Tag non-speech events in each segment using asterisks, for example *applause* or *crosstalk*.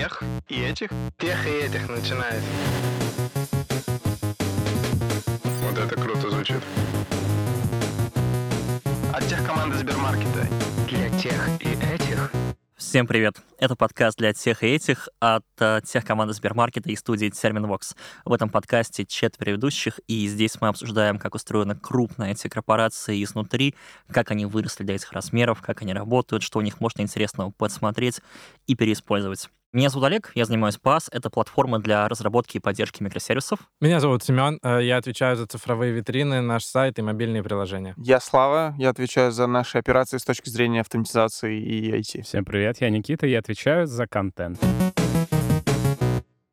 тех и этих, тех и этих начинает. Вот это круто звучит. От тех команды Сбермаркета. Для тех и этих. Всем привет! Это подкаст для тех и этих от uh, тех команды Сбермаркета и студии Терминвокс. В этом подкасте четверо ведущих, и здесь мы обсуждаем, как устроены крупные эти корпорации изнутри, как они выросли до этих размеров, как они работают, что у них можно интересного подсмотреть и переиспользовать. Меня зовут Олег, я занимаюсь PAS. Это платформа для разработки и поддержки микросервисов. Меня зовут Семен, э, я отвечаю за цифровые витрины, наш сайт и мобильные приложения. Я Слава, я отвечаю за наши операции с точки зрения автоматизации и IT. Всем привет, я Никита, я отвечаю за контент.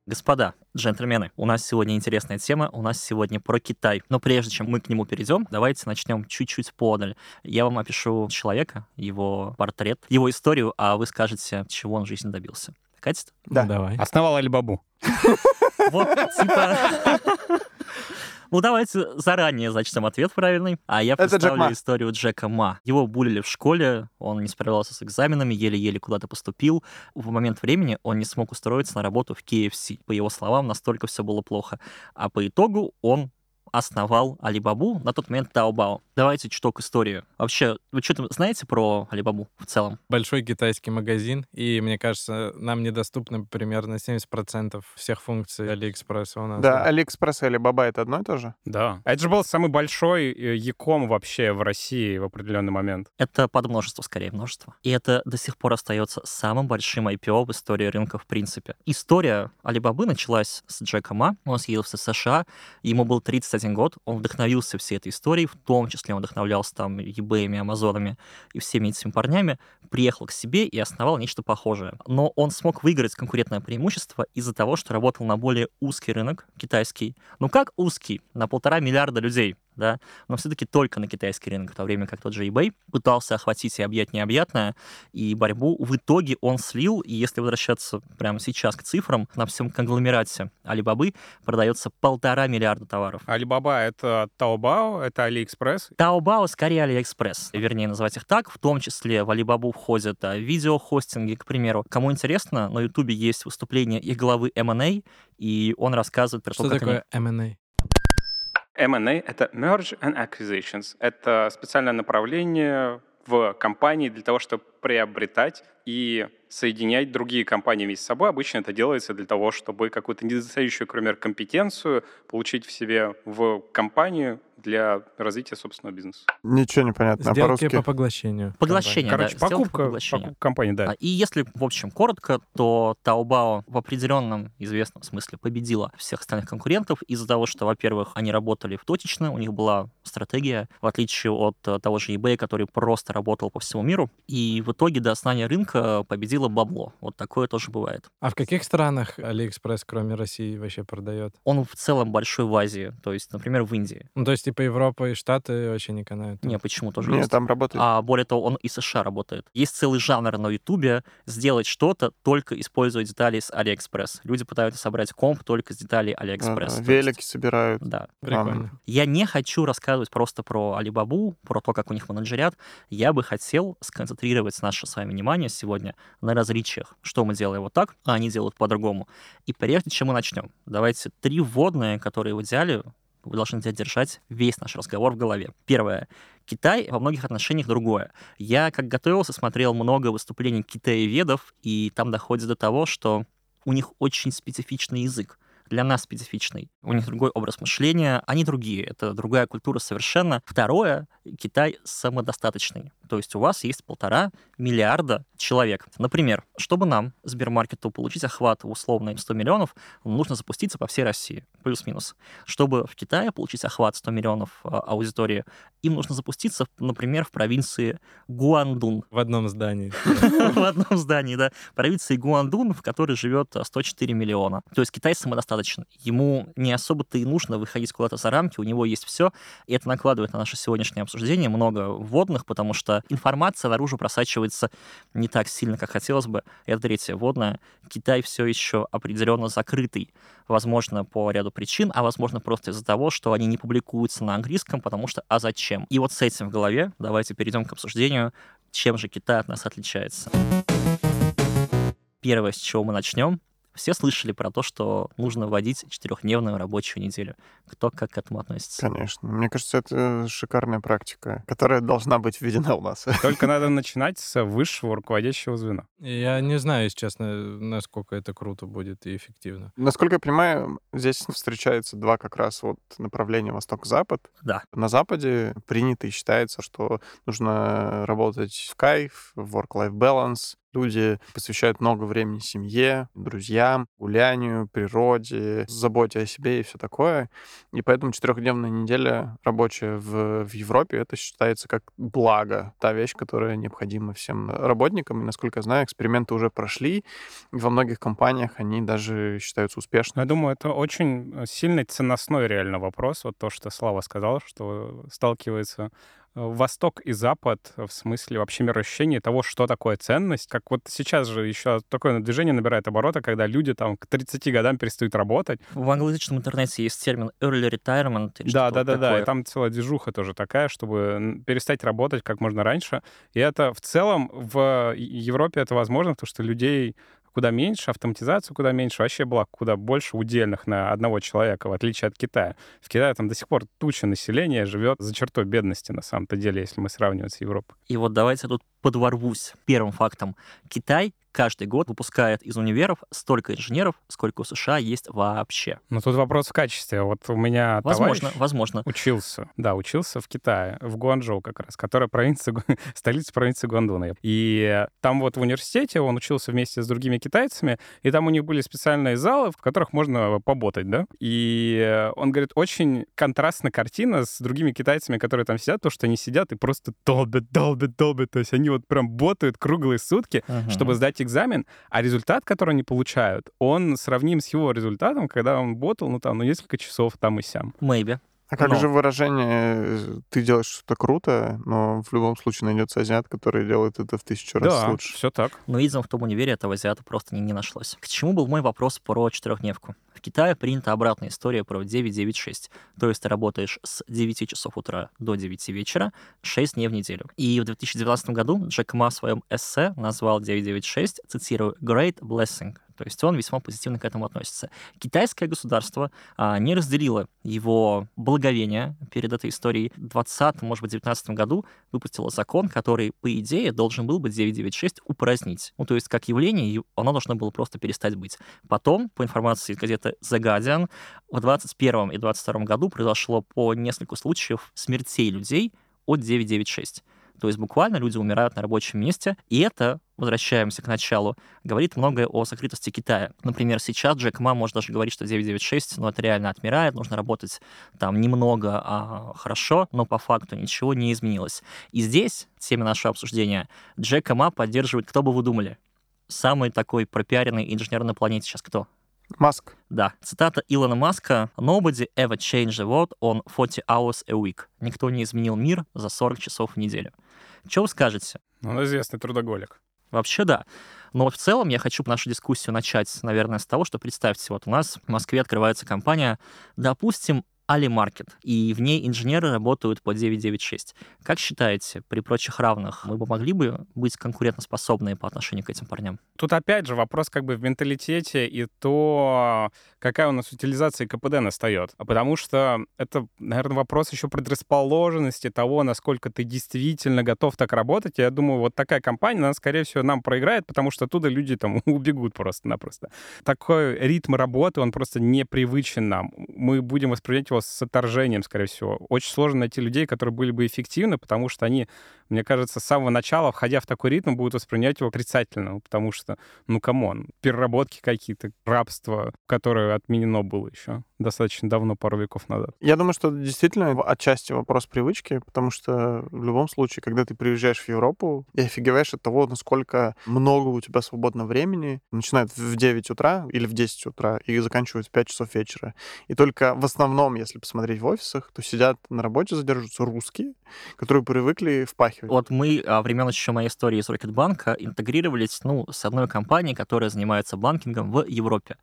Господа, джентльмены, у нас сегодня интересная тема, у нас сегодня про Китай. Но прежде чем мы к нему перейдем, давайте начнем чуть-чуть подаль. Я вам опишу человека, его портрет, его историю, а вы скажете, чего он в жизни добился. Катит? Да. Ну, давай. Основал Алибабу. *laughs* Вот, типа... *laughs* Ну, давайте заранее зачтем ответ правильный. А я представлю историю Джека Ма. Его булили в школе, он не справлялся с экзаменами, еле-еле куда-то поступил. В момент времени он не смог устроиться на работу в KFC. По его словам, настолько все было плохо. А по итогу он основал Алибабу, на тот момент Таобао. Давайте чуток историю. Вообще, вы что-то знаете про Алибабу в целом? Большой китайский магазин, и, мне кажется, нам недоступны примерно 70% всех функций Алиэкспресса у нас. Да, Алиэкспресс и Алибаба — это одно и то же? Да. А это же был самый большой э, e-com вообще в России в определенный момент. Это подмножество, скорее, множество. И это до сих пор остается самым большим IPO в истории рынка в принципе. История Алибабы началась с Джека Ма. Он съездил в США, ему был 30 2021 год, он вдохновился всей этой историей, в том числе он вдохновлялся там eBay, Амазонами и всеми этими парнями, приехал к себе и основал нечто похожее. Но он смог выиграть конкурентное преимущество из-за того, что работал на более узкий рынок, китайский. Ну как узкий? На полтора миллиарда людей да, но все-таки только на китайский рынок, в то время как тот же eBay пытался охватить и объять необъятное, и борьбу в итоге он слил, и если возвращаться прямо сейчас к цифрам, на всем конгломерате Алибабы продается полтора миллиарда товаров. Алибаба — это Таобао, это Алиэкспресс. Таобао скорее Алиэкспресс, вернее называть их так, в том числе в Алибабу входят а, видеохостинги, к примеру. Кому интересно, на Ютубе есть выступление их главы M&A, и он рассказывает про Что то, как они такое M&A? M&A — это Merge and Acquisitions. Это специальное направление в компании для того, чтобы приобретать и соединять другие компании вместе с собой. Обычно это делается для того, чтобы какую-то недостающую, например, компетенцию получить в себе в компанию для развития собственного бизнеса. Ничего не понятно Сделки по-русски. по поглощению. Поглощение, Короче, да, по покупка, покупка компании, да. А, И если, в общем, коротко, то Taobao в определенном известном смысле победила всех остальных конкурентов из-за того, что, во-первых, они работали в точечно, у них была стратегия, в отличие от э, того же eBay, который просто работал по всему миру. И в итоге до основания рынка победило бабло. Вот такое тоже бывает. А в каких странах Алиэкспресс, кроме России, вообще продает? Он в целом большой в Азии, то есть, например, в Индии. Ну, то есть, типа, Европа и Штаты вообще не канают? Не, почему тоже Нет, есть. там работает. А более того, он и США работает. Есть целый жанр на Ютубе сделать что-то, только используя детали с AliExpress. Люди пытаются собрать комп только с деталей Да, AliExpress. да, То есть- Велики собирают. Да. Прикольно. Я не хочу рассказывать просто про Алибабу, про то, как у них менеджерят. Я бы хотел сконцентрировать наше с вами внимание сегодня на различиях. Что мы делаем вот так, а они делают по-другому. И прежде чем мы начнем, давайте три вводные, которые в идеале вы должны держать весь наш разговор в голове. Первое. Китай во многих отношениях другое. Я, как готовился, смотрел много выступлений китаеведов, и там доходит до того, что у них очень специфичный язык для нас специфичный. У них другой образ мышления, они другие. Это другая культура совершенно. Второе, Китай самодостаточный. То есть у вас есть полтора миллиарда человек. Например, чтобы нам, Сбермаркету, получить охват условно 100 миллионов, нужно запуститься по всей России, плюс-минус. Чтобы в Китае получить охват 100 миллионов а, аудитории, им нужно запуститься, например, в провинции Гуандун. В одном здании. *laughs* В одном здании, да. Провинции Гуандун, в которой живет а, 104 миллиона. То есть Китай самодостаточен. Ему не особо-то и нужно выходить куда-то за рамки, у него есть все. И это накладывает на наше сегодняшнее обсуждение много вводных, потому что информация наружу просачивается не так сильно, как хотелось бы. Это третье вводное. Китай все еще определенно закрытый. Возможно, по ряду причин, а возможно, просто из-за того, что они не публикуются на английском, потому что а зачем? И вот с этим в голове давайте перейдем к обсуждению, чем же Китай от нас отличается. первое, с чего мы начнем, все слышали про то, что нужно вводить четырехдневную рабочую неделю. Кто как к этому относится? Конечно. Мне кажется, это шикарная практика, которая должна быть введена у нас. *laughs* Только надо начинать с высшего руководящего звена. Я не знаю, если честно, насколько это круто будет и эффективно. Насколько я понимаю, здесь встречаются два как раз вот направления восток-запад. Да. На Западе принято и считается, что нужно работать в кайф, в work-life balance, Люди посвящают много времени семье, друзьям, гулянию, природе, заботе о себе и все такое. И поэтому четырехдневная неделя рабочая в, в Европе это считается как благо, та вещь, которая необходима всем работникам. И, насколько я знаю, эксперименты уже прошли. И во многих компаниях они даже считаются успешными. Я думаю, это очень сильный ценностной реально вопрос. Вот то, что Слава сказал, что сталкивается Восток и Запад в смысле вообще мироощущения того, что такое ценность. Как вот сейчас же еще такое движение набирает обороты, когда люди там к 30 годам перестают работать. В англоязычном интернете есть термин early retirement. Да, да, да, да. И там целая движуха тоже такая, чтобы перестать работать как можно раньше. И это в целом в Европе это возможно, потому что людей куда меньше, автоматизацию куда меньше, вообще было куда больше удельных на одного человека, в отличие от Китая. В Китае там до сих пор туча населения живет за чертой бедности, на самом-то деле, если мы сравниваем с Европой. И вот давайте тут подворвусь первым фактом. Китай каждый год выпускает из универов столько инженеров, сколько у США есть вообще. Ну, тут вопрос в качестве. Вот у меня возможно, возможно. учился, да, учился в Китае, в Гуанчжоу как раз, которая провинция, *laughs* столица провинции Гуандуна. И там вот в университете он учился вместе с другими китайцами, и там у них были специальные залы, в которых можно поботать, да. И он говорит, очень контрастная картина с другими китайцами, которые там сидят, то, что они сидят и просто долбят, долбят, долбят. То есть они вот прям ботают круглые сутки, uh-huh. чтобы сдать экзамен, а результат, который они получают, он сравним с его результатом, когда он ботал, ну, там, ну, несколько часов там и сям. Maybe. А как Но. же выражение «ты делаешь что-то круто», но в любом случае найдется азиат, который делает это в тысячу раз да, лучше? все так. Но, видимо, в том универе этого азиата просто не, не нашлось. К чему был мой вопрос про четырехдневку? В Китае принята обратная история про 9-9-6. То есть ты работаешь с 9 часов утра до 9 вечера 6 дней в неделю. И в 2019 году Джек Ма в своем эссе назвал 996, цитирую, «great blessing», то есть он весьма позитивно к этому относится. Китайское государство а, не разделило его благовение перед этой историей. В 20 может быть, 19 году выпустило закон, который, по идее, должен был бы 996 упразднить. Ну, то есть, как явление, оно должно было просто перестать быть. Потом, по информации из газеты The Guardian, в 21 и 22 году произошло по несколько случаев смертей людей от 996. То есть буквально люди умирают на рабочем месте, и это, возвращаемся к началу, говорит многое о закрытости Китая. Например, сейчас Джек Ма может даже говорить, что 996, ну, это реально отмирает, нужно работать там немного, а хорошо, но по факту ничего не изменилось. И здесь, теме нашего обсуждения, Джека Ма поддерживает, кто бы вы думали, самый такой пропиаренный инженер на планете сейчас кто? Маск. Да, цитата Илона Маска «Nobody ever changed the world on 40 hours a week». Никто не изменил мир за 40 часов в неделю. Что вы скажете? Ну, он известный трудоголик. Вообще да. Но вот в целом я хочу нашу дискуссию начать, наверное, с того, что представьте, вот у нас в Москве открывается компания, допустим, Алимаркет, и в ней инженеры работают по 996. Как считаете, при прочих равных мы бы могли бы быть конкурентоспособны по отношению к этим парням? Тут опять же вопрос как бы в менталитете и то, какая у нас утилизация КПД настает. Потому что это, наверное, вопрос еще предрасположенности того, насколько ты действительно готов так работать. Я думаю, вот такая компания, она, скорее всего, нам проиграет, потому что оттуда люди там *laughs* убегут просто-напросто. Такой ритм работы, он просто непривычен нам. Мы будем воспринимать его его с отторжением, скорее всего. Очень сложно найти людей, которые были бы эффективны, потому что они, мне кажется, с самого начала, входя в такой ритм, будут воспринимать его отрицательно, потому что, ну, come on, переработки какие-то, рабство, которое отменено было еще достаточно давно, пару веков назад. Я думаю, что это действительно отчасти вопрос привычки, потому что в любом случае, когда ты приезжаешь в Европу и офигеваешь от того, насколько много у тебя свободного времени, начинает в 9 утра или в 10 утра и заканчивают в 5 часов вечера. И только в основном, если посмотреть в офисах, то сидят на работе, задерживаются русские, которые привыкли впахивать. Вот мы а, времен еще моей истории из Рокетбанка интегрировались, ну, с одной компанией, которая занимается банкингом в Европе.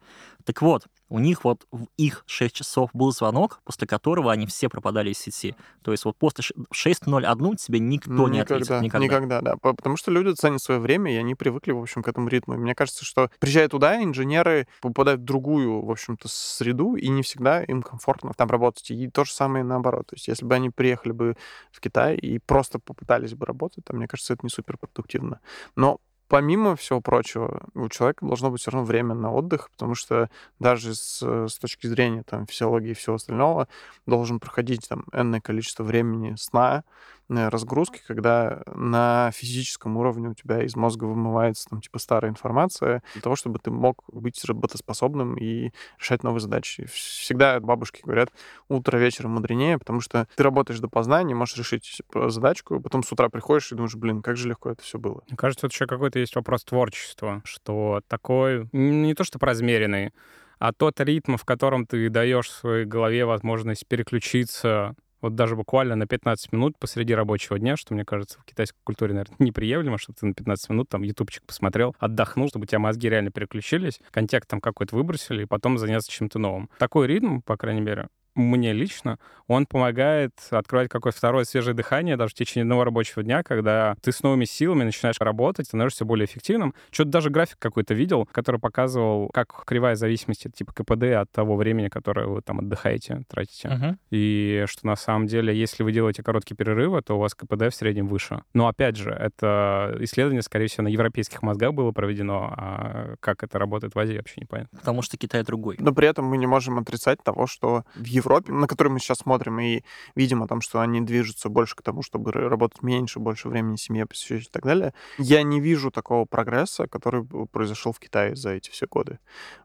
Так вот, У них вот в их 6 часов был звонок, после которого они все пропадали из сети. То есть вот после ш- 6.01 тебе никто Ну, не ответит. никогда, Никогда. никогда, да. По- Потому что люди ценят свое время, и они привыкли, в общем, к этому ритму. И мне кажется, что приезжая туда, инженеры попадают в другую, в общем-то, среду, и не всегда им комфортно там работать. И то же самое наоборот. То есть если бы они приехали бы в Китай и просто попытались бы работать, то, мне кажется, это не суперпродуктивно. Но помимо всего прочего, у человека должно быть все равно время на отдых, потому что даже с, с точки зрения там, физиологии и всего остального должен проходить там энное количество времени сна, э, разгрузки, когда на физическом уровне у тебя из мозга вымывается там типа старая информация для того, чтобы ты мог быть работоспособным и решать новые задачи. Всегда бабушки говорят, утро вечером мудренее, потому что ты работаешь допоздна, не можешь решить э, задачку, потом с утра приходишь и думаешь, блин, как же легко это все было. Мне кажется, тут еще какой-то есть вопрос творчества, что такой, не то что размеренный, а тот ритм, в котором ты даешь своей голове возможность переключиться вот даже буквально на 15 минут посреди рабочего дня, что, мне кажется, в китайской культуре, наверное, *laughs* неприемлемо, что ты на 15 минут там ютубчик посмотрел, отдохнул, чтобы у тебя мозги реально переключились, контекст там какой-то выбросили, и потом заняться чем-то новым. Такой ритм, по крайней мере, мне лично, он помогает открывать какое-то второе свежее дыхание даже в течение одного рабочего дня, когда ты с новыми силами начинаешь работать, становишься более эффективным. Что-то даже график какой-то видел, который показывал, как кривая зависимости типа КПД от того времени, которое вы там отдыхаете, тратите. Мгм. И что на самом деле, если вы делаете короткие перерывы, то у вас КПД в среднем выше. Но опять же, это исследование, скорее всего, на европейских мозгах было проведено, а как это работает в Азии, вообще непонятно. Потому что Китай другой. Но при этом мы не можем отрицать того, что в Европе, на которую мы сейчас смотрим и видим о том, что они движутся больше к тому, чтобы работать меньше, больше времени семье посвящать и так далее, я не вижу такого прогресса, который произошел в Китае за эти все годы.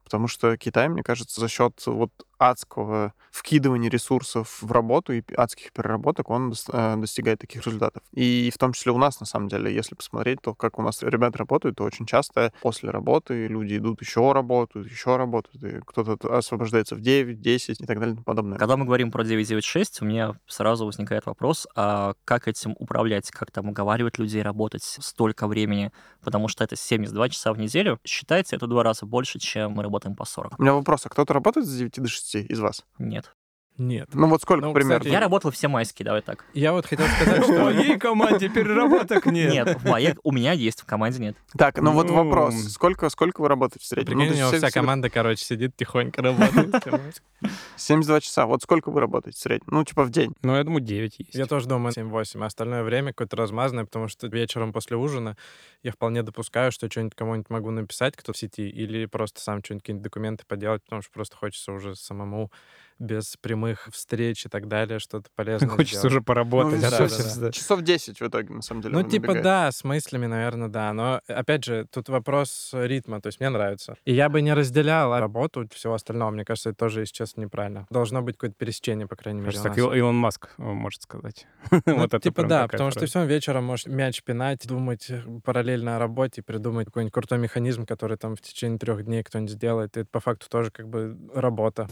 Потому что Китай, мне кажется, за счет вот адского вкидывания ресурсов в работу и адских переработок он э, достигает таких результатов. И в том числе у нас, на самом деле, если посмотреть, то как у нас ребята работают, то очень часто после работы люди идут еще работают, еще работают, и кто-то освобождается в 9, 10 и так далее и тому подобное. Когда мы говорим про 996, у меня сразу возникает вопрос, а как этим управлять, как там уговаривать людей работать столько времени, потому что это 72 часа в неделю. Считайте, это в два раза больше, чем мы работаем по 40. У меня вопрос, а кто-то работает с 9 до 6 из вас? Нет. Нет. Ну вот сколько Ну, примерно? кстати, Я работал все майские, давай так. Я вот хотел сказать, что... В моей команде переработок нет. Нет, в моей, у меня есть, в команде нет. Так, ну вот Ну, вопрос. Сколько, сколько вы работаете в среднем? Прикинь, Ну, у него вся команда, короче, сидит тихонько работает. 72 часа. Вот сколько вы работаете в среднем? Ну, типа в день. Ну, я думаю, 9 есть. Я тоже думаю 7-8, а остальное время какое-то размазанное, потому что вечером после ужина я вполне допускаю, что что-нибудь кому-нибудь могу написать, кто в сети, или просто сам что-нибудь, какие-нибудь документы поделать, потому что просто хочется уже самому без прямых встреч и так далее что-то *laughs* полезное Хочется сделать. уже поработать. Ну, да, да, да. Часов 10 в итоге, на самом деле. Ну, типа, набегает. да, с мыслями, наверное, да. Но, опять же, тут вопрос ритма. То есть мне нравится. И я бы не разделял работу от всего остального. Мне кажется, это тоже, если честно, неправильно. Должно быть какое-то пересечение, по крайней мере, Кажется, у так Илон Маск э, может сказать. *laughs* Ну, Вот это типа да, потому что ты все вечером можешь мяч пинать, думать э, параллельно о работе, придумать какой-нибудь крутой механизм, который там в течение трех дней кто-нибудь сделает. И это по факту тоже как бы работа.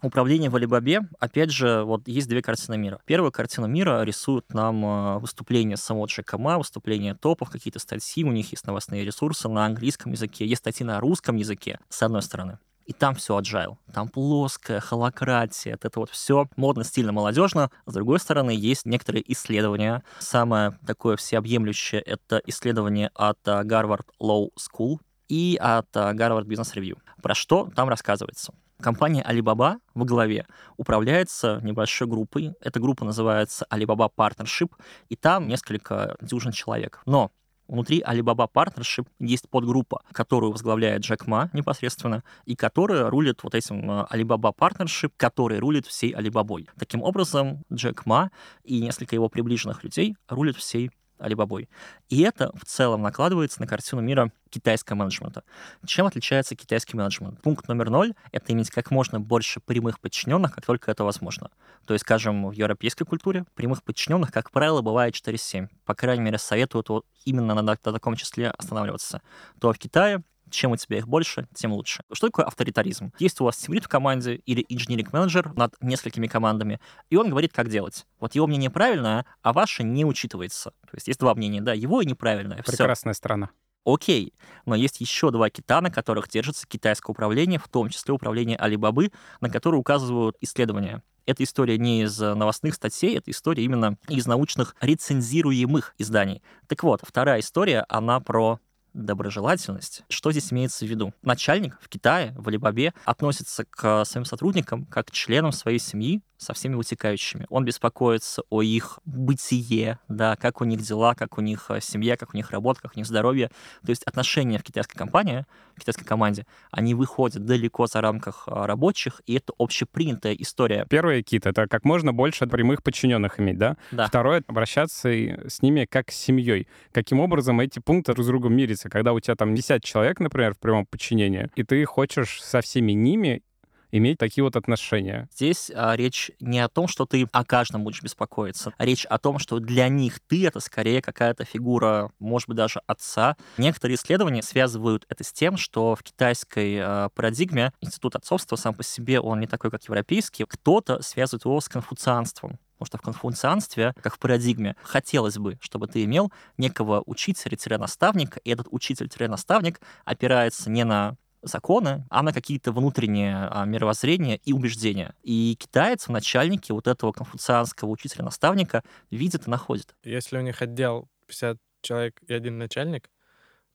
Управление в Алибабе, опять же, вот есть две картины мира. Первая картина мира рисует нам э, выступления самого Джека Ма, выступления топов, какие-то статьи, у них есть новостные ресурсы на английском языке, есть статьи на русском языке, с одной стороны. И там все agile. Там плоская, холократия, это вот все модно, стильно, молодежно. С другой стороны, есть некоторые исследования. Самое такое всеобъемлющее — это исследование от э, Harvard Law School и от э, Harvard Business Review. Про что там рассказывается? Компания Alibaba во главе управляется небольшой группой. Эта группа называется Alibaba Partnership, и там несколько дюжин человек. Но внутри Alibaba Partnership есть подгруппа, которую возглавляет Джек Ма непосредственно, и которая рулит вот этим э, Alibaba Partnership, который рулит всей Алибабой. Таким образом, Джек Ма и несколько его приближенных людей рулят всей Алибабой. И это в целом накладывается на картину мира китайского менеджмента. Чем отличается китайский менеджмент? Пункт номер ноль — это иметь как можно больше прямых подчиненных, как только это возможно. То есть, скажем, в европейской культуре прямых подчиненных, как правило, бывает 4-7. По крайней мере, советуют именно на, на таком числе останавливаться. То в Китае чем у тебя их больше, тем лучше. Что такое авторитаризм? Есть у вас тимлид в команде или инженеринг-менеджер над несколькими командами, и он говорит, как делать. Вот его мнение правильное, а ваше не учитывается. То есть есть два мнения, да, его и неправильное. Прекрасная страна. Окей, но есть еще два кита, на которых держится китайское управление, в том числе управление Алибабы, на которые указывают исследования. Эта история не из новостных статей, это история именно из научных рецензируемых изданий. Так вот, вторая история, она про доброжелательность. Что здесь имеется в виду? Начальник в Китае, в Алибабе, относится к своим сотрудникам как к членам своей семьи со всеми вытекающими. Он беспокоится о их бытие, да, как у них дела, как у них э, семья, как у них работа, как у них здоровье. То есть отношения в китайской компании, в китайской команде, они выходят далеко за рамках э, рабочих, и это общепринятая история. Первый кит — это как можно больше прямых подчиненных иметь, да? Да. Второе — обращаться с ними как с семьей. Каким образом эти пункты друг с другом мирятся? Когда у тебя там не сядь человек, например, в прямом подчинении, и ты хочешь со всеми ними иметь такие вот отношения. Здесь а, речь не о том, что ты о каждом будешь беспокоиться. а Речь о том, что для них ты — это скорее какая-то фигура, может быть, даже отца. Некоторые исследования связывают это с тем, что в китайской а, парадигме институт отцовства сам по себе, он не такой, как европейский. Кто-то связывает его с конфуцианством. Потому что в конфуцианстве, как в парадигме, хотелось бы, чтобы ты имел некого учителя-наставника, и этот учитель-наставник опирается не на законы, а на какие-то внутренние а, мировоззрения и убеждения. И китаец в начальнике вот этого конфуцианского учителя-наставника видит и находит. Если у них отдел 50 человек и один начальник,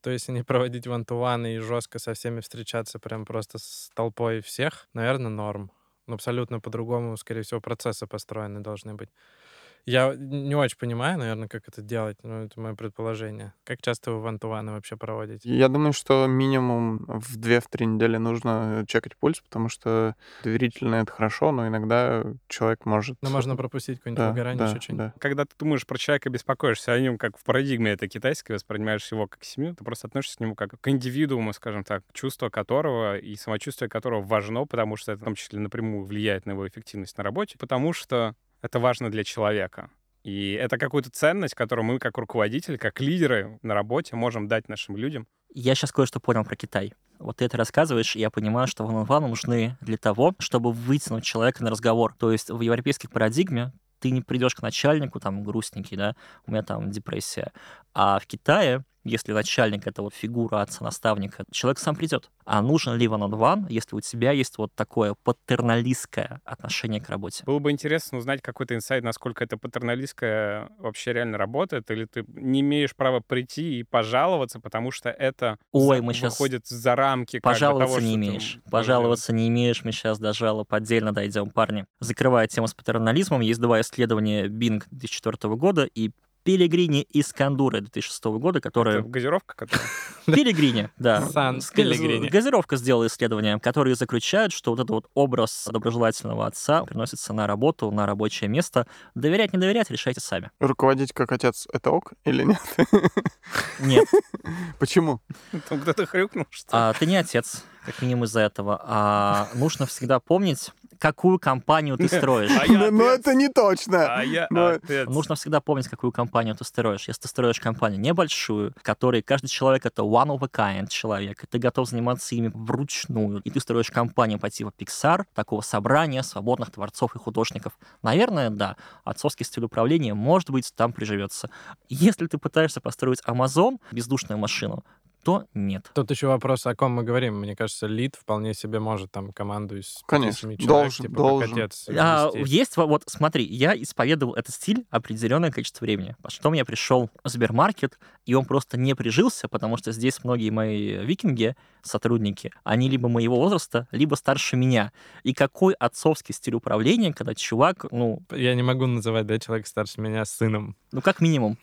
то если не проводить ван ту и жестко со всеми встречаться прям просто с толпой всех, наверное, норм. Но абсолютно по-другому, скорее всего, процессы построены должны быть. Я не очень понимаю, наверное, как это делать, но это мое предположение. Как часто вы вантуваны вообще проводите? Я думаю, что минимум в 2-3 недели нужно чекать пульс, потому что доверительно это хорошо, но иногда человек может... Но можно пропустить какое-нибудь Да, выгорание, да, еще что-нибудь. да. Когда ты думаешь про человека, беспокоишься о нем, как в парадигме это китайской, воспринимаешь его как семью, ты просто относишься к нему как к индивидууму, скажем так, чувство которого и самочувствие которого важно, потому что это в том числе напрямую влияет на его эффективность на работе, потому что это важно для человека. И это какую-то ценность, которую мы как руководители, как лидеры на работе можем дать нашим людям. Я сейчас кое-что понял про Китай. Вот ты это рассказываешь, и я понимаю, что ван нужны для того, чтобы вытянуть человека на разговор. То есть в европейской парадигме ты не придешь к начальнику, там, грустненький, да, у меня там депрессия. А в Китае если начальник — это вот фигура отца-наставника, человек сам придет. А нужен ли one on one, если у тебя есть вот такое патерналистское отношение к работе? Было бы интересно узнать какой-то инсайт, насколько это патерналистское вообще реально работает, или ты не имеешь права прийти и пожаловаться, потому что это Ой, мы щас выходит за рамки Пожаловаться того, не имеешь. Пожаловаться не имеешь. Мы сейчас до жалоб отдельно дойдем, парни. Закрывая тему с патернализмом, есть два исследования Bing 2004 года и Пелегрини из Кандуры 2006 года, которые... Это газировка, которая... *laughs* Пелегрини, да. Сан Пелегрини. Газировка сделала исследования, которые заключают, что вот этот вот образ доброжелательного отца приносится на работу, на рабочее место. Доверять, не доверять, решайте сами. Руководить как отец — это ок или нет? *laughs* Нет, *laughs* Почему? Там кто-то хрюкнул, что ли? а, ты не отец, как минимум из-за этого. А нужно всегда помнить, какую компанию ты строишь. *laughs* А Но но отец. это не точно. А отец. Нужно всегда помнить, какую компанию ты строишь. Если ты строишь компанию небольшую, в которой каждый человек — это one of a kind человек, и ты готов заниматься ими вручную, и ты строишь компанию по типу Pixar, такого собрания свободных творцов и художников, наверное, да, отцовский стиль управления, может быть, там приживется. Если ты пытаешься построить Amazon, бездушную машину, то нет. Тут еще вопрос, о ком мы говорим. Мне кажется, лид вполне себе может там команду из Конечно, 5-7 человек, должен, типа, должен. отец А, есть, во- вот смотри, я исповедовал этот стиль определенное количество времени. Потом я пришел в Сбермаркет, и он просто не прижился, потому что здесь многие мои викинги, сотрудники, они либо моего возраста, либо старше меня. И какой отцовский стиль управления, когда чувак, ну, Я не могу называть, да, человека старше меня сыном. ну как минимум,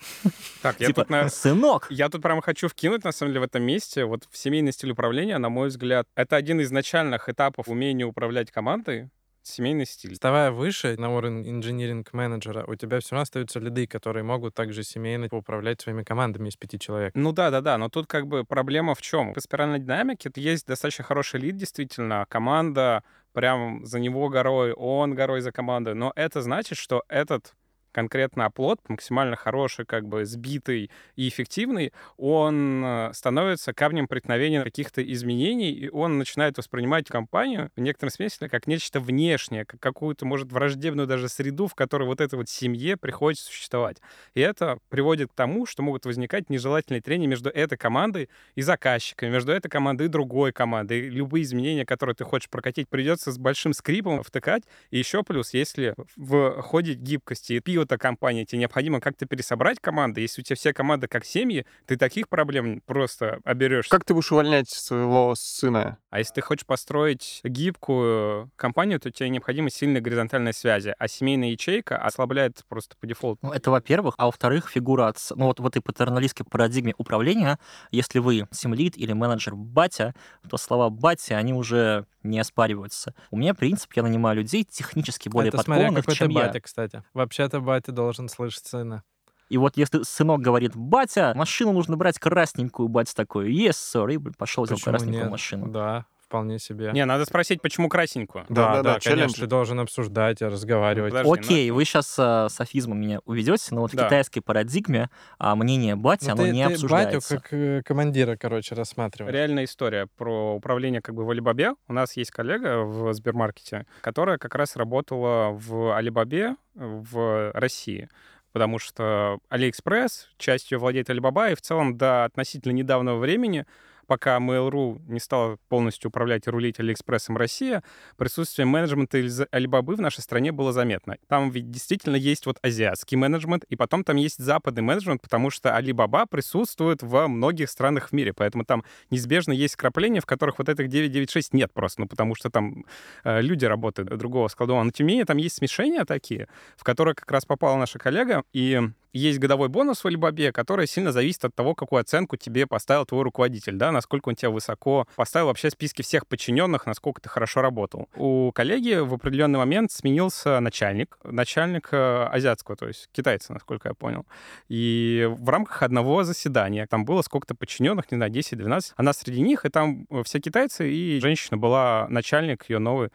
Так, я типа, тут на- сынок, Я тут прямо хочу вкинуть, на самом деле, в этом месте, вот в семейный стиль управления, на мой взгляд, это один из начальных этапов умения управлять командой, семейный стиль. Вставая выше на уровень инжиниринг-менеджера, у тебя все равно остаются лиды, которые могут также семейно управлять своими командами из пяти человек. Ну да, да, да, но тут как бы проблема в чем? По спиральной динамике есть достаточно хороший лид, действительно, команда прям за него горой, он горой за командой, но это значит, что этот конкретно оплот, максимально хороший, как бы сбитый и эффективный, он э, становится камнем преткновения каких-то изменений, и он начинает воспринимать компанию в некотором смысле как нечто внешнее, как какую-то, может, враждебную даже среду, в которой вот этой вот семье приходится существовать. И это приводит к тому, что могут возникать нежелательные трения между этой командой и заказчиками, между этой командой и другой командой. И любые изменения, которые ты хочешь прокатить, придется с большим скрипом втыкать. И еще плюс, если в ходе гибкости и пиота компании тебе необходимо как-то пересобрать команды, если у тебя все команды как семьи, ты таких проблем просто оберешься. Как ты будешь увольнять своего сына? А если ты хочешь построить гибкую компанию, то тебе необходима сильная горизонтальная связи, а семейная ячейка ослабляет просто по дефолту. Ну, это во-первых. А во-вторых, фигура отца. Ну, вот в этой патерналистской парадигме управления, если вы семлит или менеджер батя, то слова батя, они уже не оспариваются. У меня принцип, я нанимаю людей технически более Это смотря подкованных, ты чем я. батя, кстати. Вообще-то батя должен слышать сына. И вот если сынок говорит, батя, машину нужно брать красненькую, батя такой, yes, блин, пошел взял красненькую нет? машину. Да, вполне себе. Не, надо спросить, почему красненькую. Да, Да-да-да, да, челлендж. конечно, ты должен обсуждать, разговаривать. Подожди, Окей, ну- вы сейчас с софизмом меня уведете, но вот в Да. китайской парадигме а, мнение бати, Ну, оно ты, не ты обсуждается. батю как э, командира, короче, рассматриваешь. Реальная история про управление как бы в Алибабе. У нас есть коллега в Сбермаркете, которая как раз работала в Алибабе в России. Потому что Алиэкспресс частью владеет Алибаба, и в целом до относительно недавнего времени пока Mail.ru не стала полностью управлять и рулить Алиэкспрессом Россия, присутствие менеджмента Алибабы в нашей стране было заметно. Там ведь действительно есть вот азиатский менеджмент, и потом там есть западный менеджмент, потому что Алибаба присутствует во многих странах в мире, поэтому там неизбежно есть вкрапления, в которых вот этих 996 нет просто, ну потому что там э, люди работают другого складова. Но тем не менее там есть смешения такие, в которые как раз попала наша коллега, и есть годовой бонус в Алибабе, который сильно зависит от того, какую оценку тебе поставил твой руководитель, да, насколько он тебя высоко поставил вообще в списке всех подчиненных, насколько ты хорошо работал. У коллеги в определенный момент сменился начальник, начальник э, азиатского, то есть китайца, насколько я понял. И в рамках одного заседания, там было сколько-то подчиненных, не знаю, 10-12, она среди них, и там э, все китайцы, и женщина была начальник ее новый,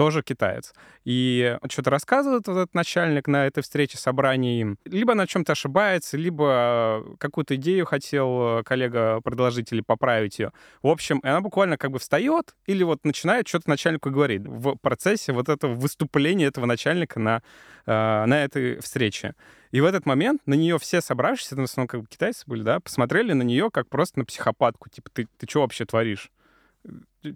тоже китаец. И что-то рассказывает этот начальник на этой встрече, собрании. Либо она о чем-то ошибается, либо какую-то идею хотел коллега предложить или поправить ее. В общем, и она буквально как бы встает или вот начинает что-то начальнику говорить в процессе вот этого выступления этого начальника на, э, на этой встрече. И в этот момент на нее все собравшиеся, это в основном как бы китайцы были, да, посмотрели на нее как просто на психопатку. Типа, ты, ты что вообще творишь?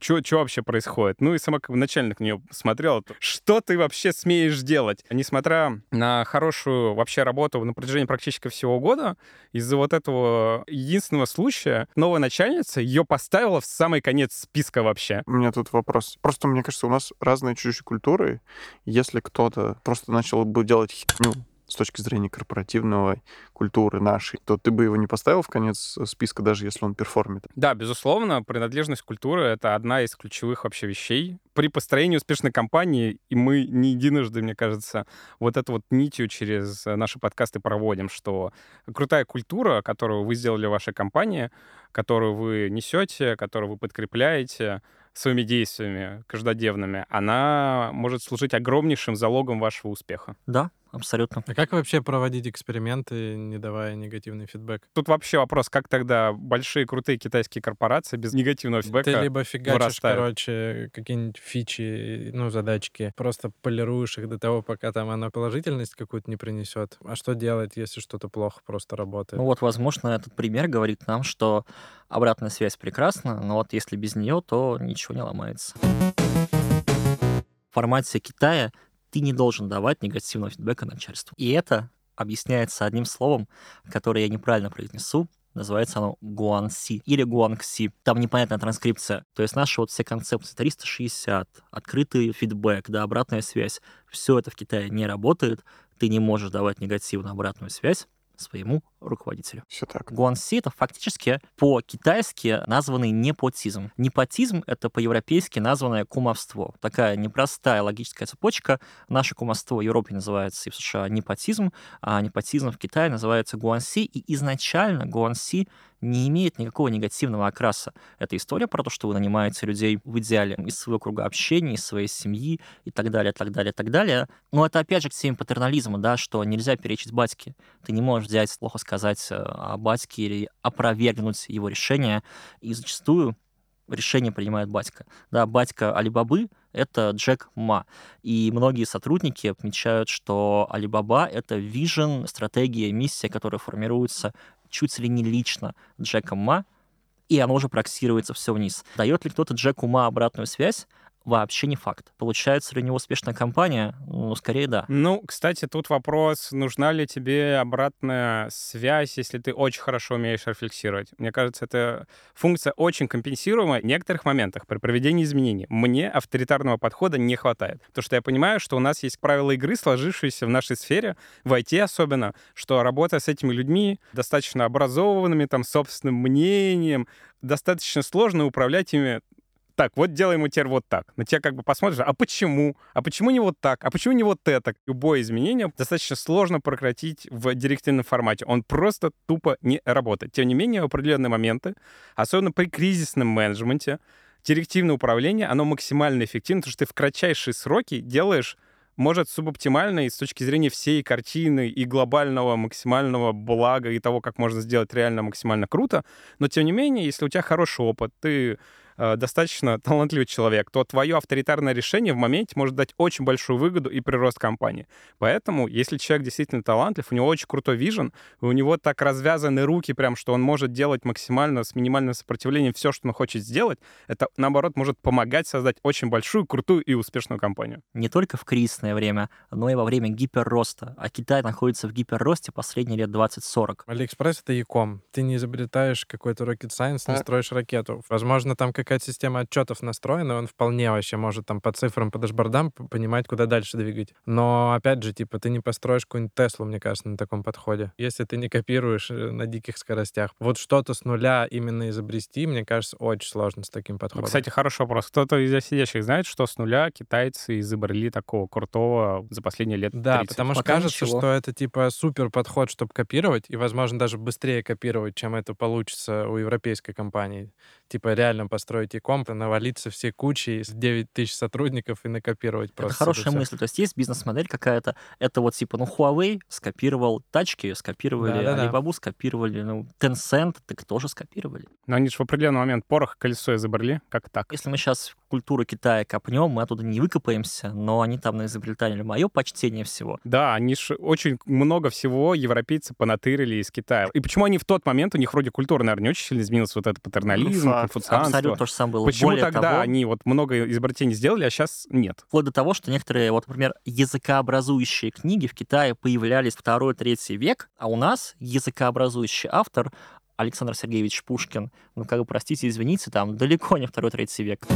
Что вообще происходит? Ну и сама как бы начальник на нее смотрела, что ты вообще смеешь делать? Несмотря на хорошую вообще работу на протяжении практически всего года, из-за вот этого единственного случая новая начальница ее поставила в самый конец списка вообще. У меня тут вопрос. Просто, мне кажется, у нас разные чуть-чуть культуры. Если кто-то просто начал бы делать херню с точки зрения корпоративного культуры нашей, то ты бы его не поставил в конец списка, даже если он перформит. Да, безусловно, принадлежность культуры — это одна из ключевых вообще вещей. При построении успешной компании, и мы не единожды, мне кажется, вот эту вот нитью через наши подкасты проводим, что крутая культура, которую вы сделали в вашей компании, которую вы несете, которую вы подкрепляете, своими действиями каждодневными, она может служить огромнейшим залогом вашего успеха. Да, абсолютно. А как вообще проводить эксперименты, не давая негативный фидбэк? Тут вообще вопрос, как тогда большие крутые китайские корпорации без негативного фидбэка Ты либо фигачишь, вырастают? короче, какие-нибудь фичи, ну, задачки, просто полируешь их до того, пока там оно положительность какую-то не принесет. А что делать, если что-то плохо просто работает? Ну вот, возможно, этот пример говорит нам, что обратная связь прекрасна, но вот если без нее, то ничего не ломается. В формате Китая ты не должен давать негативного фидбэка начальству. И это объясняется одним словом, которое я неправильно произнесу, Называется оно Гуанси или Гуангси. Там непонятная транскрипция. То есть наши вот все концепции 360, открытый фидбэк, да, обратная связь, все это в Китае не работает. Ты не можешь давать негативную обратную связь своему руководителю. Все так. Гуанси — это фактически по-китайски названный непотизм. Непотизм — это по-европейски названное кумовство. Такая непростая логическая цепочка. Наше кумовство в Европе называется и в США непотизм, а непотизм в Китае называется гуанси. И изначально гуанси не имеет никакого негативного окраса. Это история про то, что вы нанимаете людей в идеале из своего круга общения, из своей семьи и так далее, так далее, так далее. Но это опять же к теме патернализма, да, что нельзя перечить батьке. Ты не можешь взять, плохо сказать э, о батьке или опровергнуть его решение. И зачастую решение принимает батька. Да, батька Алибабы — это Джек Ма. И многие сотрудники отмечают, что Алибаба — это вижен, стратегия, миссия, которая формируется чуть ли не лично Джеком Ма, и оно уже проксируется все вниз. Дает ли кто-то Джеку Ма обратную связь? Вообще не факт. Получается ли у него успешная компания? Ну, скорее да. Ну, кстати, тут вопрос, нужна ли тебе обратная связь, если ты очень хорошо умеешь рефлексировать. Мне кажется, это функция очень компенсируемая в некоторых моментах при проведении изменений. Мне авторитарного подхода не хватает. Потому что я понимаю, что у нас есть правила игры, сложившиеся в нашей сфере, в IT особенно, что работая с этими людьми, достаточно образованными, там, собственным мнением, достаточно сложно управлять ими так, вот делаем мы теперь вот так. На тебя как бы посмотришь, а почему? А почему не вот так? А почему не вот это? Любое изменение достаточно сложно прократить в директивном формате. Он просто тупо не работает. Тем не менее, в определенные моменты, особенно при кризисном менеджменте, директивное управление, оно максимально эффективно, потому что ты в кратчайшие сроки делаешь может, субоптимально и с точки зрения всей картины и глобального максимального блага и того, как можно сделать реально максимально круто. Но, тем не менее, если у тебя хороший опыт, ты достаточно талантливый человек, то твое авторитарное решение в моменте может дать очень большую выгоду и прирост компании. Поэтому, если человек действительно талантлив, у него очень крутой вижен, у него так развязаны руки прям, что он может делать максимально с минимальным сопротивлением все, что он хочет сделать, это, наоборот, может помогать создать очень большую, крутую и успешную компанию. Не только в кризисное время, но и во время гиперроста. А Китай находится в гиперросте последние лет 20-40. Алиэкспресс — это Яком. Ты не изобретаешь какой-то rocket science, не строишь ракету. Возможно, там как какая-то система отчетов настроена, он вполне вообще может там по цифрам, по дашбордам понимать, куда дальше двигать. Но, опять же, типа, ты не построишь какую-нибудь Теслу, мне кажется, на таком подходе. Если ты не копируешь э, на диких скоростях. Вот что-то с нуля именно изобрести, мне кажется, очень сложно с таким подходом. Кстати, хороший вопрос. Кто-то из сидящих знает, что с нуля китайцы изобрели такого крутого за последние лет Да, 30? потому что Пока кажется, ничего. что это типа супер подход, чтобы копировать, и, возможно, даже быстрее копировать, чем это получится у европейской компании. Типа реально построить e-комп, навалиться все кучи с 9 тысяч сотрудников и накопировать Это просто. хорошая всё. мысль. То есть есть бизнес-модель какая-то. Это вот типа, ну, Huawei скопировал тачки, скопировали Да-да-да. Alibaba, скопировали, ну, Tencent, так тоже скопировали. Но они же в определенный момент порох, колесо изобрели. Как так? Если мы сейчас культуру Китая копнем, мы оттуда не выкопаемся, но они там изобретали мое почтение всего. Да, они же очень много всего европейцы понатырили из Китая. И почему они в тот момент, у них вроде культура, наверное, не очень сильно изменилась, вот это патернализм, конфуцианство. Абсолютно то же самое было. Почему Более тогда того, они вот много изобретений сделали, а сейчас нет? вплоть до того, что некоторые, вот, например, языкообразующие книги в Китае появлялись второй, третий век, а у нас языкообразующий автор Александр Сергеевич Пушкин, ну, как бы, простите, извините, там далеко не второй, третий век.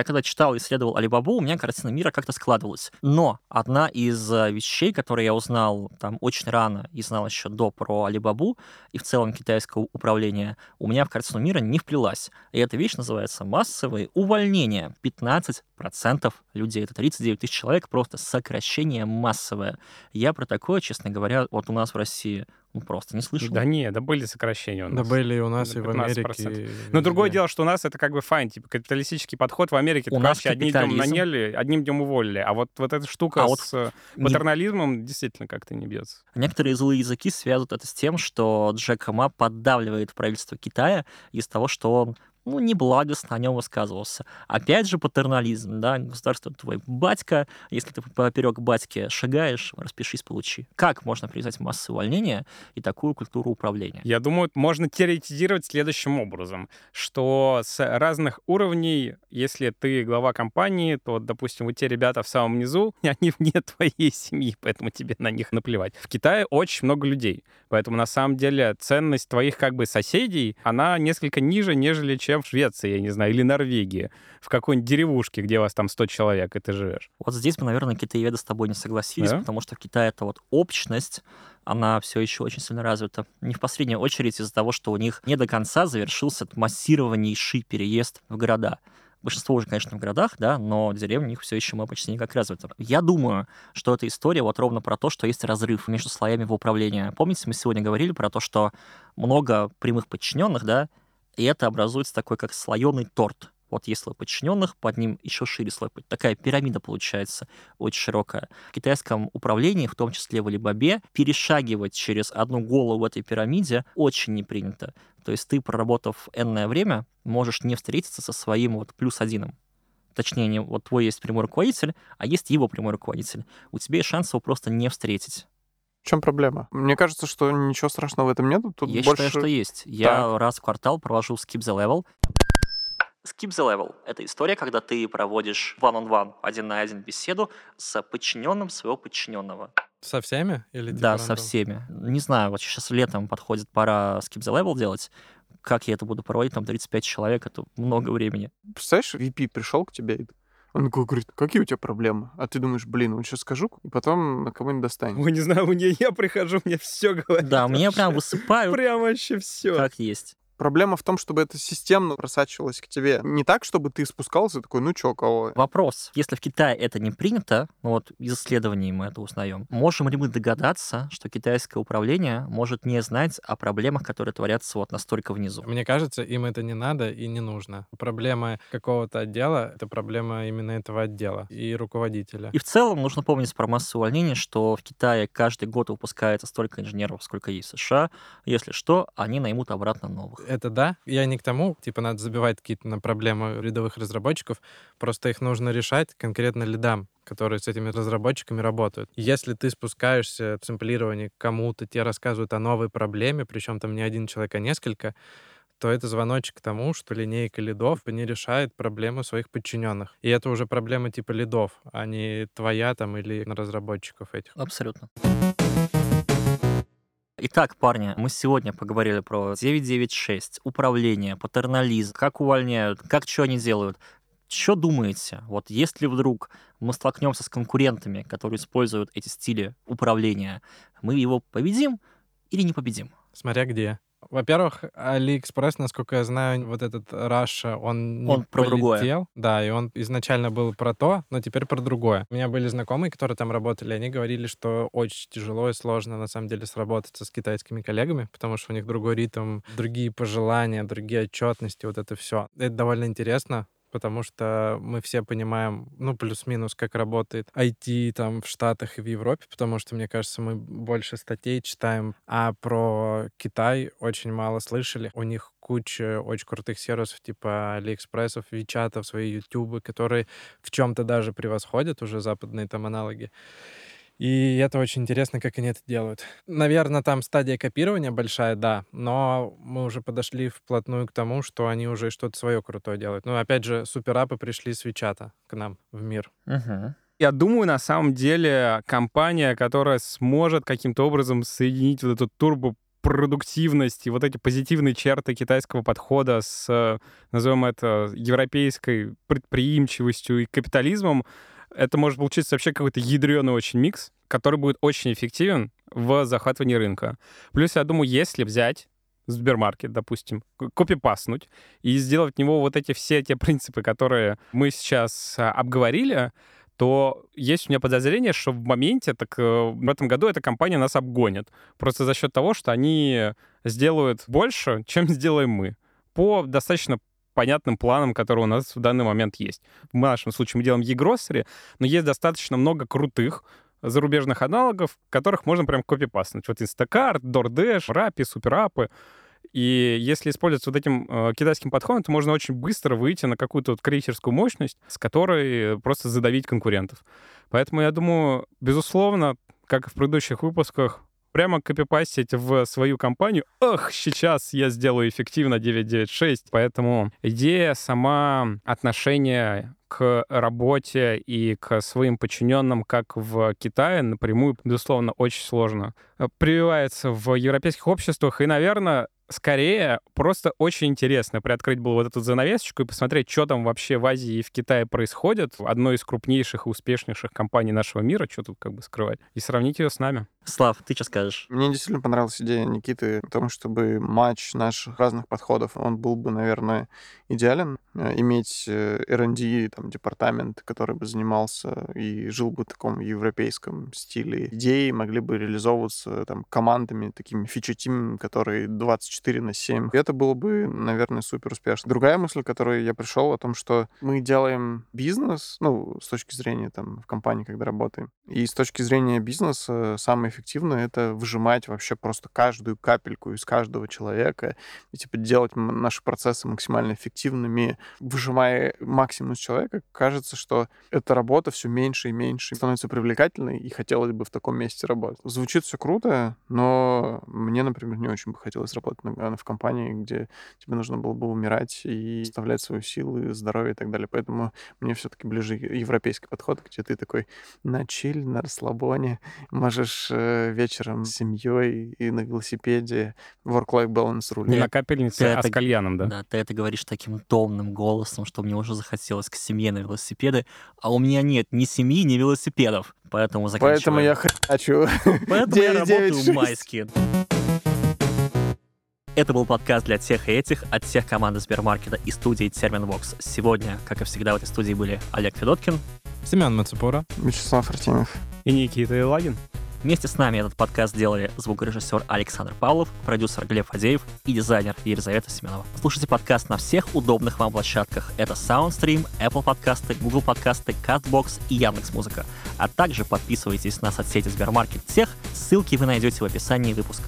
Я когда читал и исследовал Алибабу, у меня картина мира как-то складывалась. Но одна из э, вещей, которые я узнал там очень рано и знал еще до про Алибабу и в целом китайского управления, у меня в картину мира не вплелась. И эта вещь называется массовые увольнения. 15% людей, это 39 тысяч человек, просто сокращение массовое. Я про такое, честно говоря, вот у нас в России ну, просто не слышал. Да не, да были сокращения у Да нас. были и у нас, и в 15%. Америке. Но другое везде. дело, что у нас это как бы файн, типа капиталистический подход в Америке. У нас вообще одним днем наняли, одним днем уволили. А вот, вот эта штука А вот с э, Не- патернализмом действительно как-то не бьется. Некоторые злые языки связывают это с тем, что Джек Ма поддавливает правительство Китая из того, что он ну, неблагостно о нем высказывался. Опять же, патернализм, да, государство твой батька, если ты поперек батьки шагаешь, распишись, получи. Как можно привязать массовое увольнение и такую культуру управления? Я думаю, можно теоретизировать следующим образом, что с разных уровней, если ты глава компании, то, допустим, вот те ребята в самом низу, *laughs* они вне твоей семьи, поэтому тебе на них наплевать. В Китае очень много людей, поэтому на самом деле ценность твоих как бы соседей, она несколько ниже, нежели чем в Швеции, я не знаю, или Норвегии, в какой-нибудь деревушке, где у вас там 100 человек, и ты живешь. Вот здесь бы, наверное, китаеведы с тобой не согласились, Да? потому что в Китае это вот общность, она все еще очень сильно развита. Не в последнюю очередь из-за того, что у них не до конца завершился массированнейший переезд в города. Большинство уже, конечно, в городах, да, но деревни у них все еще мы почти никак развиты. Я думаю, что эта история вот ровно про то, что есть разрыв между слоями в управлении. Помните, мы сегодня говорили про то, что много прямых подчиненных, да, и это образуется такой как слоеный торт. Вот есть слой подчиненных, под ним еще шире слой. Такая пирамида получается очень широкая. В китайском управлении, в том числе в Алибабе, перешагивать через одну голову в этой пирамиде очень не принято. То есть ты, проработав энное время, можешь не встретиться со своим вот плюс одином. Точнее, не, вот твой есть прямой руководитель, а есть его прямой руководитель. У тебя есть шанс его просто не встретить. В чем проблема? Мне кажется, что ничего страшного в этом нету. Тут Я больше... считаю, что есть. Я раз в квартал провожу skip the level. Skip the level — это история, когда ты проводишь one-on-one, один на один беседу с подчиненным своего подчиненного. Со всеми? Или типа Да, со рандом? всеми. Не знаю, вот сейчас летом подходит пора skip the level делать. Как я это буду проводить? Там 35 человек, это много времени. Представляешь, VP пришел к тебе, и он такой говорит, какие у тебя проблемы? А ты думаешь, блин, вот сейчас скажу, и потом кого-нибудь достанет. Ой, не знаю, мне я прихожу, мне все говорят. Да, мне прям высыпают, Прям вообще все. как есть. Проблема в том, чтобы это системно просачивалось к тебе. Не так, чтобы ты спускался и такой, ну чё, кого? Вопрос. Если в Китае это не принято, ну вот из исследований мы это узнаем, можем ли мы догадаться, что китайское управление может не знать о проблемах, которые творятся вот настолько внизу? Мне кажется, им это не надо и не нужно. Проблема какого-то отдела — это проблема именно этого отдела и руководителя. И в целом нужно помнить про массу увольнений, что в Китае каждый год выпускается столько инженеров, сколько есть в США. Если что, они наймут обратно новых. Это да. Я не к тому, типа, надо забивать какие-то на проблемы рядовых разработчиков. Просто их нужно решать конкретно лидам, которые с этими разработчиками работают. Если ты спускаешься в сэмплирование кому-то, тебе рассказывают о новой проблеме, причем там не один человек, а несколько, то это звоночек к тому, что линейка лидов не решает проблемы своих подчиненных. И это уже проблема типа лидов, а не твоя там или разработчиков этих. Абсолютно. Итак, парни, мы сегодня поговорили про 996, управление, патернализм, как увольняют, как что они делают. Что думаете? Вот если вдруг мы столкнемся с конкурентами, которые используют эти стили управления, мы его победим или не победим? Смотря где. Во-первых, AliExpress, насколько я знаю, вот этот Russia, он не Он про другое. полетел. Да, и он изначально был про то, но теперь про другое. У меня были знакомые, которые там работали, они говорили, что очень тяжело и сложно на самом деле сработаться с китайскими коллегами, потому что у них другой ритм, другие пожелания, другие отчетности, вот это все. Это довольно интересно, потому что мы все понимаем, ну, плюс-минус, как работает IT там в Штатах и в Европе, потому что, мне кажется, мы больше статей читаем, а про Китай очень мало слышали. У них куча очень крутых сервисов, типа Алиэкспрессов, Вичатов, свои Ютубы, которые в чем-то даже превосходят уже западные там аналоги. И это очень интересно, как они это делают. Наверное, там стадия копирования большая, да, но мы уже подошли вплотную к тому, что они уже что-то свое крутое делают. Ну, опять же, суперапы пришли с Вичата к нам в мир. Мгм. Я думаю, на самом деле, компания, которая сможет каким-то образом соединить вот эту турбо продуктивность и вот эти позитивные черты китайского подхода с, э, назовем это, европейской предприимчивостью и капитализмом, это может получиться вообще какой-то ядреный очень микс, который будет очень эффективен в захватывании рынка. Плюс, я думаю, если взять Сбермаркет, допустим, копипаснуть и сделать в него вот эти все те принципы, которые мы сейчас а, обговорили, то есть у меня подозрение, что в моменте, так э, в этом году эта компания нас обгонит. Просто за счет того, что они сделают больше, *laughs* чем сделаем мы. По достаточно понятным планам, которые у нас в данный момент есть. В нашем случае мы делаем e-grocery, но есть достаточно много крутых зарубежных аналогов, которых можно прям копипастнуть. Вот Instacart, DoorDash, Rappi, суперапы. И если использовать вот этим э, китайским подходом, то можно очень быстро выйти на какую-то вот крейсерскую мощность, с которой просто задавить конкурентов. Поэтому я думаю, безусловно, как и в предыдущих выпусках, прямо копипастить в свою компанию. Ох, сейчас я сделаю эффективно 996. Поэтому идея сама отношения к работе и к своим подчиненным, как в Китае, напрямую, безусловно, очень сложно. Э, Прививается в европейских обществах, и, наверное, скорее просто очень интересно приоткрыть было вот эту занавесочку и посмотреть, что там вообще в Азии и в Китае происходит. Одной из крупнейших и успешнейших компаний нашего мира, что тут как бы скрывать, и сравнить ее с нами. Слав, ты что скажешь? Мне действительно понравилась идея Никиты о том, чтобы матч наших разных подходов, он был бы, наверное, идеален. Э, Иметь э, R&D, там, департамент, который бы занимался и жил бы в таком европейском стиле. Идеи могли бы реализовываться там командами, такими фичи-тимами, которые 24 на 7. И это было бы, наверное, супер успешно. Другая мысль, к которой я пришел, о том, что мы делаем бизнес, ну, с точки зрения там в компании, когда работаем. И с точки зрения бизнеса самое эффективное — это выжимать вообще просто каждую капельку из каждого человека и, типа, делать наши процессы максимально эффективными, выжимая максимум из человека. Кажется, что эта работа все меньше и меньше становится привлекательной, и хотелось бы в таком месте работать. Звучит все круто, но мне, например, не очень бы хотелось работать на- в компании, где тебе нужно было бы умирать и оставлять свою силу, здоровье и так далее. Поэтому мне все-таки ближе европейский подход, где ты такой на чиль, на расслабоне, можешь э, вечером с семьей и на велосипеде work-life balance рулить. Не на капельнице, ты а это- с кальяном, да? Да, ты это говоришь таким томным голосом, что мне уже захотелось к семье на велосипеды, а у меня нет ни семьи, ни велосипедов. Поэтому заканчиваем. *laughs* Поэтому я хрячу. Поэтому я 9, 9, работаю 6. майски. Это был подкаст для тех и этих от всех команды Сбермаркета и студии Терминвокс. Сегодня, как и всегда, в этой студии были Олег Федоткин. Семен Мацепура. Вячеслав Артемьев. И Никита Елагин. Вместе с нами этот подкаст делали звукорежиссер Александр Павлов, продюсер Глеб Фадеев и дизайнер Елизавета Семенова. Слушайте подкаст на всех удобных вам площадках. Это SoundStream, Apple подкасты, Google подкасты, CastBox и Яндекс.Музыка. А также подписывайтесь на соцсети Сбермаркет всех, ссылки вы найдете в описании выпуска.